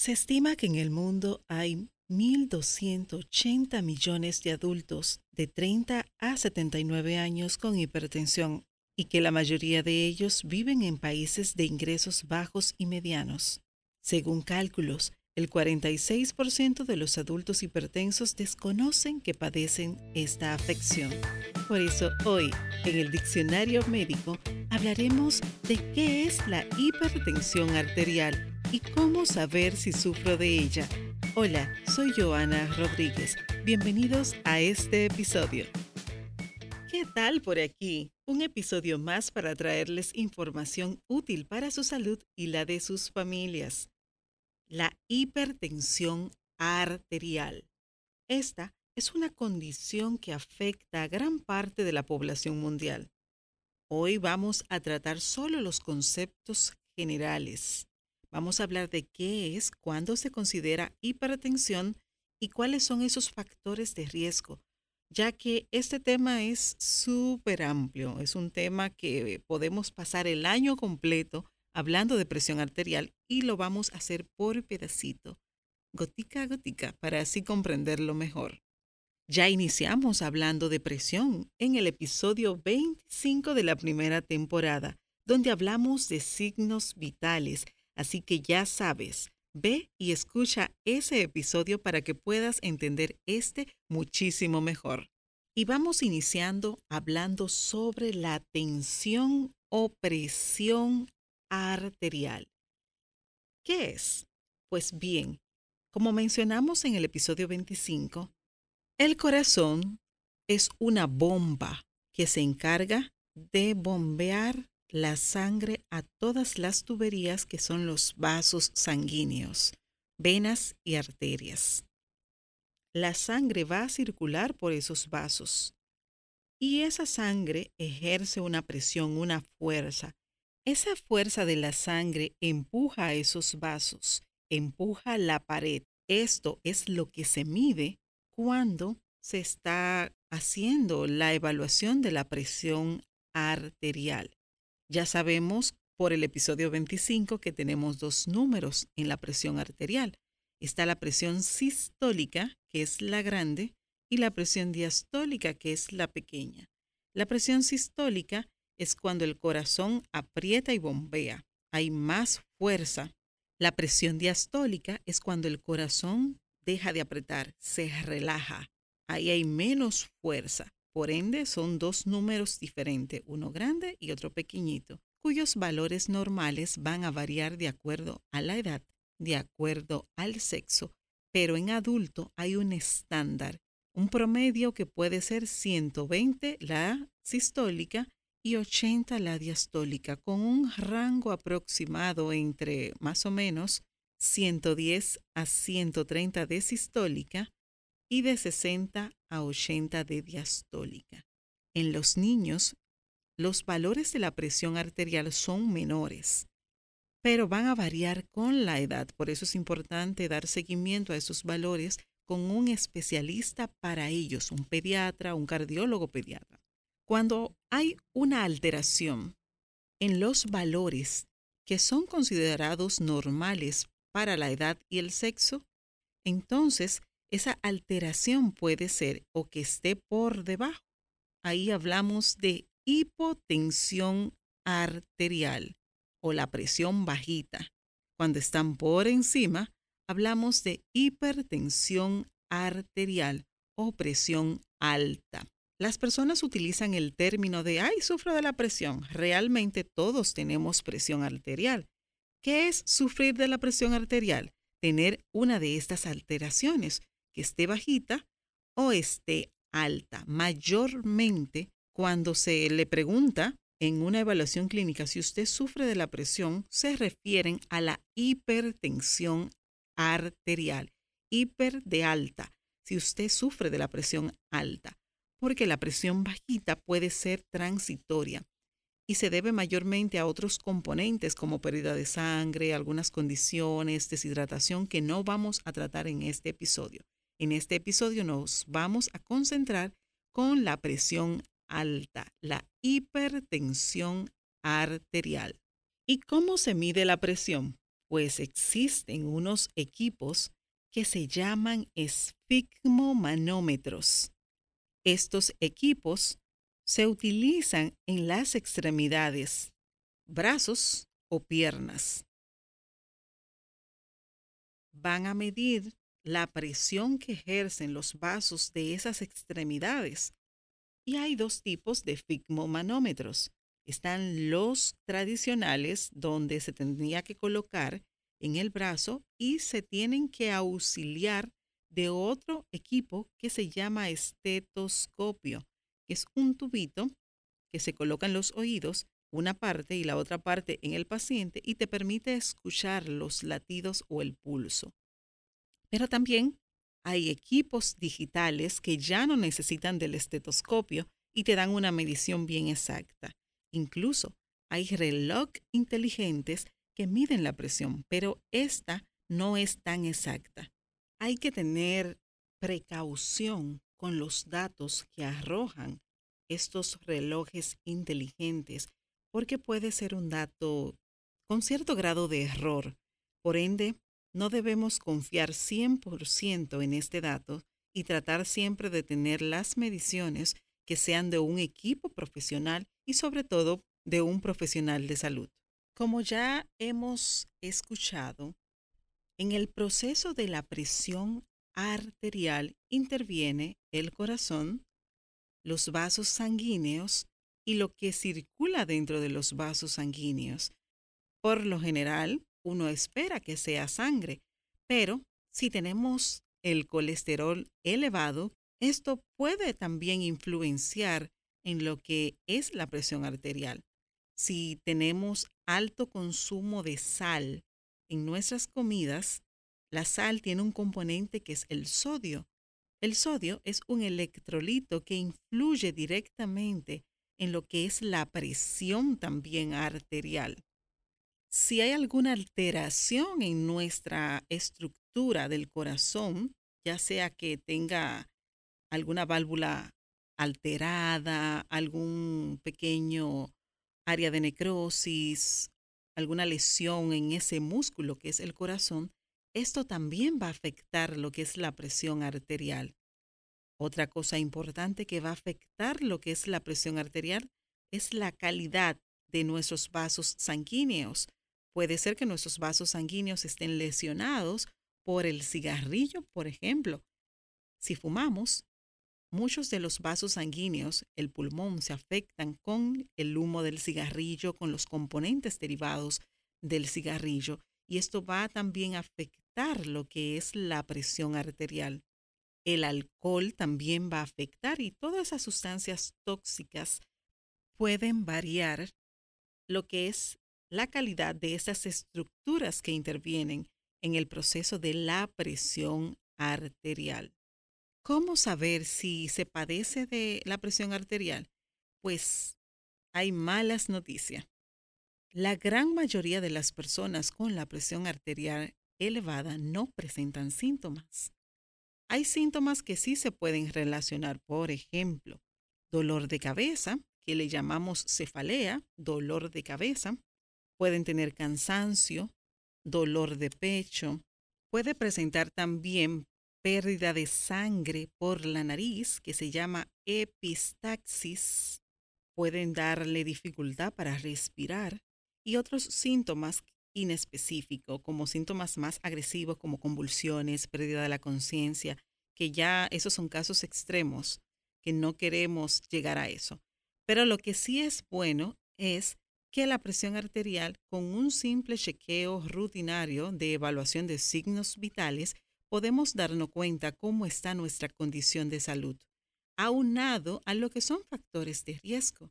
Se estima que en el mundo hay 1.280 millones de adultos de 30 a 79 años con hipertensión y que la mayoría de ellos viven en países de ingresos bajos y medianos. Según cálculos, el 46% de los adultos hipertensos desconocen que padecen esta afección. Por eso hoy, en el diccionario médico, hablaremos de qué es la hipertensión arterial y cómo saber si sufro de ella. Hola, soy Joana Rodríguez. Bienvenidos a este episodio. ¿Qué tal por aquí? Un episodio más para traerles información útil para su salud y la de sus familias la hipertensión arterial. Esta es una condición que afecta a gran parte de la población mundial. Hoy vamos a tratar solo los conceptos generales. Vamos a hablar de qué es, cuándo se considera hipertensión y cuáles son esos factores de riesgo, ya que este tema es súper amplio, es un tema que podemos pasar el año completo hablando de presión arterial y lo vamos a hacer por pedacito, gotica a gotica, para así comprenderlo mejor. Ya iniciamos hablando de presión en el episodio 25 de la primera temporada, donde hablamos de signos vitales, así que ya sabes, ve y escucha ese episodio para que puedas entender este muchísimo mejor. Y vamos iniciando hablando sobre la tensión o presión arterial. ¿Qué es? Pues bien, como mencionamos en el episodio 25, el corazón es una bomba que se encarga de bombear la sangre a todas las tuberías que son los vasos sanguíneos, venas y arterias. La sangre va a circular por esos vasos y esa sangre ejerce una presión, una fuerza esa fuerza de la sangre empuja a esos vasos, empuja la pared. Esto es lo que se mide cuando se está haciendo la evaluación de la presión arterial. Ya sabemos por el episodio 25 que tenemos dos números en la presión arterial. Está la presión sistólica, que es la grande, y la presión diastólica, que es la pequeña. La presión sistólica es cuando el corazón aprieta y bombea. Hay más fuerza. La presión diastólica es cuando el corazón deja de apretar, se relaja. Ahí hay menos fuerza. Por ende, son dos números diferentes, uno grande y otro pequeñito, cuyos valores normales van a variar de acuerdo a la edad, de acuerdo al sexo, pero en adulto hay un estándar, un promedio que puede ser 120 la sistólica y 80 la diastólica, con un rango aproximado entre más o menos 110 a 130 de sistólica y de 60 a 80 de diastólica. En los niños, los valores de la presión arterial son menores, pero van a variar con la edad. Por eso es importante dar seguimiento a esos valores con un especialista para ellos, un pediatra, un cardiólogo pediatra. Cuando hay una alteración en los valores que son considerados normales para la edad y el sexo, entonces esa alteración puede ser o que esté por debajo. Ahí hablamos de hipotensión arterial o la presión bajita. Cuando están por encima, hablamos de hipertensión arterial o presión alta. Las personas utilizan el término de, ay, sufro de la presión. Realmente todos tenemos presión arterial. ¿Qué es sufrir de la presión arterial? Tener una de estas alteraciones, que esté bajita o esté alta. Mayormente, cuando se le pregunta en una evaluación clínica si usted sufre de la presión, se refieren a la hipertensión arterial. Hiper de alta, si usted sufre de la presión alta porque la presión bajita puede ser transitoria y se debe mayormente a otros componentes como pérdida de sangre, algunas condiciones, deshidratación que no vamos a tratar en este episodio. En este episodio nos vamos a concentrar con la presión alta, la hipertensión arterial. ¿Y cómo se mide la presión? pues existen unos equipos que se llaman esfigmomanómetros. Estos equipos se utilizan en las extremidades, brazos o piernas. Van a medir la presión que ejercen los vasos de esas extremidades. Y hay dos tipos de figmomanómetros. Están los tradicionales, donde se tendría que colocar en el brazo y se tienen que auxiliar de otro equipo que se llama estetoscopio, que es un tubito que se coloca en los oídos, una parte y la otra parte en el paciente y te permite escuchar los latidos o el pulso. Pero también hay equipos digitales que ya no necesitan del estetoscopio y te dan una medición bien exacta. Incluso hay reloj inteligentes que miden la presión, pero esta no es tan exacta. Hay que tener precaución con los datos que arrojan estos relojes inteligentes, porque puede ser un dato con cierto grado de error. Por ende, no debemos confiar 100% en este dato y tratar siempre de tener las mediciones que sean de un equipo profesional y sobre todo de un profesional de salud. Como ya hemos escuchado, en el proceso de la presión arterial interviene el corazón, los vasos sanguíneos y lo que circula dentro de los vasos sanguíneos. Por lo general, uno espera que sea sangre, pero si tenemos el colesterol elevado, esto puede también influenciar en lo que es la presión arterial. Si tenemos alto consumo de sal en nuestras comidas, la sal tiene un componente que es el sodio. El sodio es un electrolito que influye directamente en lo que es la presión también arterial. Si hay alguna alteración en nuestra estructura del corazón, ya sea que tenga alguna válvula alterada, algún pequeño área de necrosis, alguna lesión en ese músculo que es el corazón, esto también va a afectar lo que es la presión arterial. Otra cosa importante que va a afectar lo que es la presión arterial es la calidad de nuestros vasos sanguíneos. Puede ser que nuestros vasos sanguíneos estén lesionados por el cigarrillo, por ejemplo. Si fumamos, muchos de los vasos sanguíneos, el pulmón, se afectan con el humo del cigarrillo, con los componentes derivados del cigarrillo, y esto va también a afectar lo que es la presión arterial. El alcohol también va a afectar y todas esas sustancias tóxicas pueden variar lo que es la calidad de esas estructuras que intervienen en el proceso de la presión arterial. ¿Cómo saber si se padece de la presión arterial? Pues hay malas noticias. La gran mayoría de las personas con la presión arterial elevada no presentan síntomas. Hay síntomas que sí se pueden relacionar, por ejemplo, dolor de cabeza, que le llamamos cefalea, dolor de cabeza, pueden tener cansancio, dolor de pecho, puede presentar también pérdida de sangre por la nariz, que se llama epistaxis, pueden darle dificultad para respirar y otros síntomas inespecíficos, como síntomas más agresivos como convulsiones, pérdida de la conciencia, que ya esos son casos extremos, que no queremos llegar a eso. Pero lo que sí es bueno es que la presión arterial con un simple chequeo rutinario de evaluación de signos vitales podemos darnos cuenta cómo está nuestra condición de salud, aunado a lo que son factores de riesgo.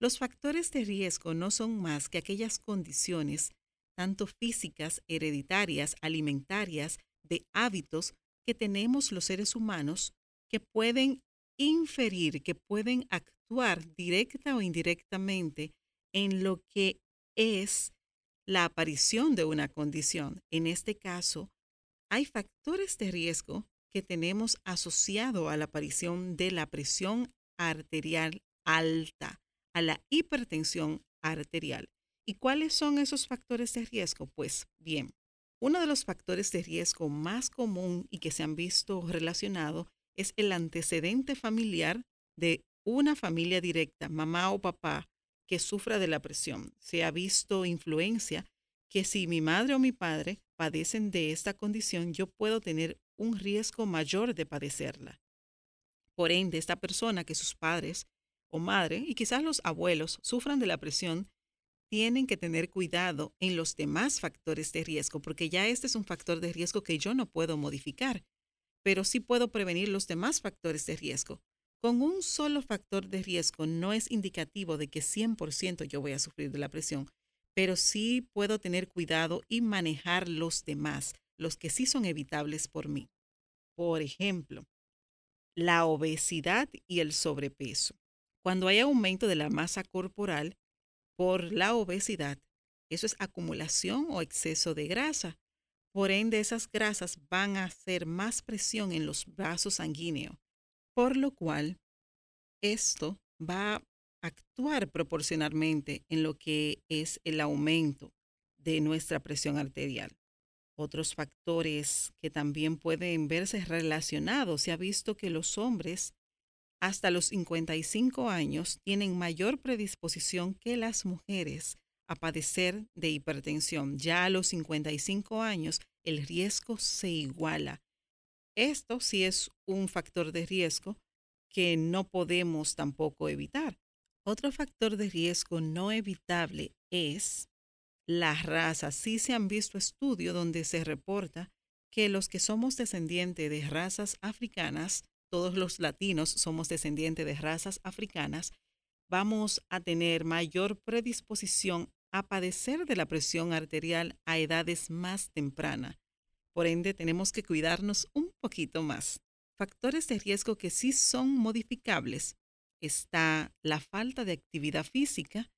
Los factores de riesgo no son más que aquellas condiciones, tanto físicas, hereditarias, alimentarias, de hábitos que tenemos los seres humanos que pueden inferir, que pueden actuar directa o indirectamente en lo que es la aparición de una condición. En este caso, hay factores de riesgo que tenemos asociado a la aparición de la presión arterial alta, a la hipertensión arterial. ¿Y cuáles son esos factores de riesgo? Pues bien, uno de los factores de riesgo más común y que se han visto relacionado es el antecedente familiar de una familia directa, mamá o papá, que sufra de la presión. Se ha visto influencia que si mi madre o mi padre padecen de esta condición, yo puedo tener un riesgo mayor de padecerla. Por ende, esta persona que sus padres o madre y quizás los abuelos sufran de la presión, tienen que tener cuidado en los demás factores de riesgo, porque ya este es un factor de riesgo que yo no puedo modificar, pero sí puedo prevenir los demás factores de riesgo. Con un solo factor de riesgo no es indicativo de que 100% yo voy a sufrir de la presión, pero sí puedo tener cuidado y manejar los demás, los que sí son evitables por mí. Por ejemplo, la obesidad y el sobrepeso. Cuando hay aumento de la masa corporal por la obesidad, eso es acumulación o exceso de grasa. Por ende, esas grasas van a hacer más presión en los vasos sanguíneos, por lo cual esto va a actuar proporcionalmente en lo que es el aumento de nuestra presión arterial. Otros factores que también pueden verse relacionados, se ha visto que los hombres hasta los 55 años tienen mayor predisposición que las mujeres a padecer de hipertensión. Ya a los 55 años el riesgo se iguala. Esto sí es un factor de riesgo que no podemos tampoco evitar. Otro factor de riesgo no evitable es la raza. Sí se han visto estudios donde se reporta que los que somos descendientes de razas africanas todos los latinos somos descendientes de razas africanas, vamos a tener mayor predisposición a padecer de la presión arterial a edades más tempranas. Por ende, tenemos que cuidarnos un poquito más. Factores de riesgo que sí son modificables. Está la falta de actividad física.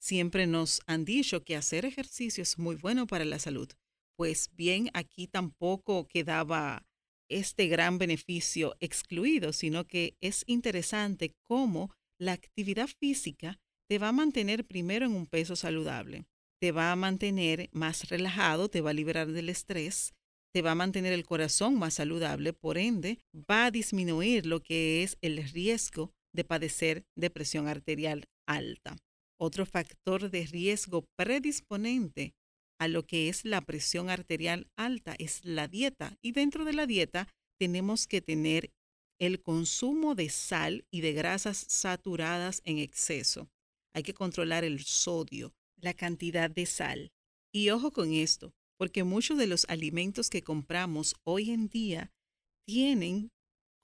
Siempre nos han dicho que hacer ejercicio es muy bueno para la salud. Pues bien, aquí tampoco quedaba este gran beneficio excluido, sino que es interesante cómo la actividad física te va a mantener primero en un peso saludable, te va a mantener más relajado, te va a liberar del estrés, te va a mantener el corazón más saludable, por ende va a disminuir lo que es el riesgo de padecer depresión arterial alta. Otro factor de riesgo predisponente a lo que es la presión arterial alta, es la dieta. Y dentro de la dieta tenemos que tener el consumo de sal y de grasas saturadas en exceso. Hay que controlar el sodio, la cantidad de sal. Y ojo con esto, porque muchos de los alimentos que compramos hoy en día tienen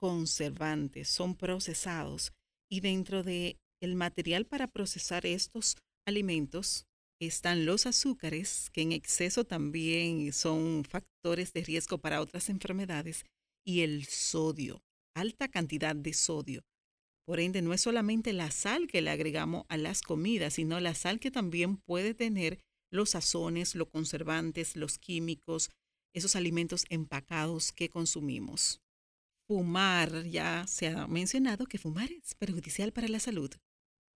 conservantes, son procesados y dentro de el material para procesar estos alimentos están los azúcares, que en exceso también son factores de riesgo para otras enfermedades, y el sodio, alta cantidad de sodio. Por ende, no es solamente la sal que le agregamos a las comidas, sino la sal que también puede tener los sazones, los conservantes, los químicos, esos alimentos empacados que consumimos. Fumar, ya se ha mencionado que fumar es perjudicial para la salud.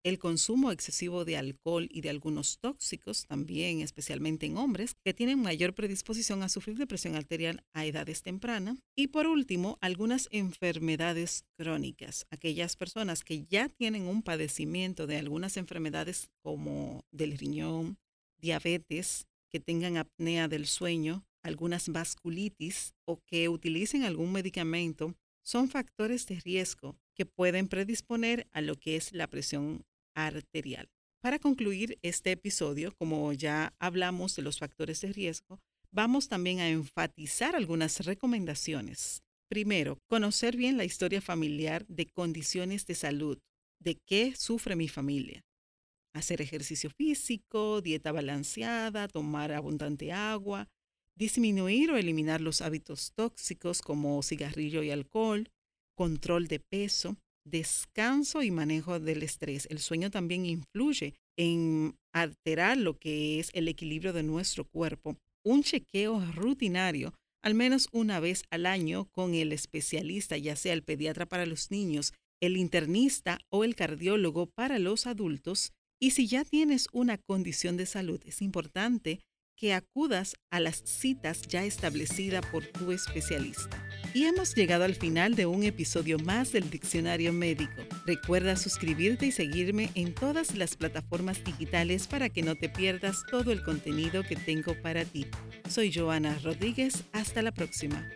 El consumo excesivo de alcohol y de algunos tóxicos, también especialmente en hombres, que tienen mayor predisposición a sufrir depresión arterial a edades tempranas. Y por último, algunas enfermedades crónicas, aquellas personas que ya tienen un padecimiento de algunas enfermedades como del riñón, diabetes, que tengan apnea del sueño, algunas vasculitis o que utilicen algún medicamento, son factores de riesgo que pueden predisponer a lo que es la presión arterial. Para concluir este episodio, como ya hablamos de los factores de riesgo, vamos también a enfatizar algunas recomendaciones. Primero, conocer bien la historia familiar de condiciones de salud, de qué sufre mi familia. Hacer ejercicio físico, dieta balanceada, tomar abundante agua, disminuir o eliminar los hábitos tóxicos como cigarrillo y alcohol, control de peso, descanso y manejo del estrés. El sueño también influye en alterar lo que es el equilibrio de nuestro cuerpo. Un chequeo rutinario, al menos una vez al año, con el especialista, ya sea el pediatra para los niños, el internista o el cardiólogo para los adultos, Y si ya tienes una condición de salud, es importante que acudas a las citas ya establecidas por tu especialista. Y hemos llegado al final de un episodio más del Diccionario Médico. Recuerda suscribirte y seguirme en todas las plataformas digitales para que no te pierdas todo el contenido que tengo para ti. Soy Joana Rodríguez. Hasta la próxima.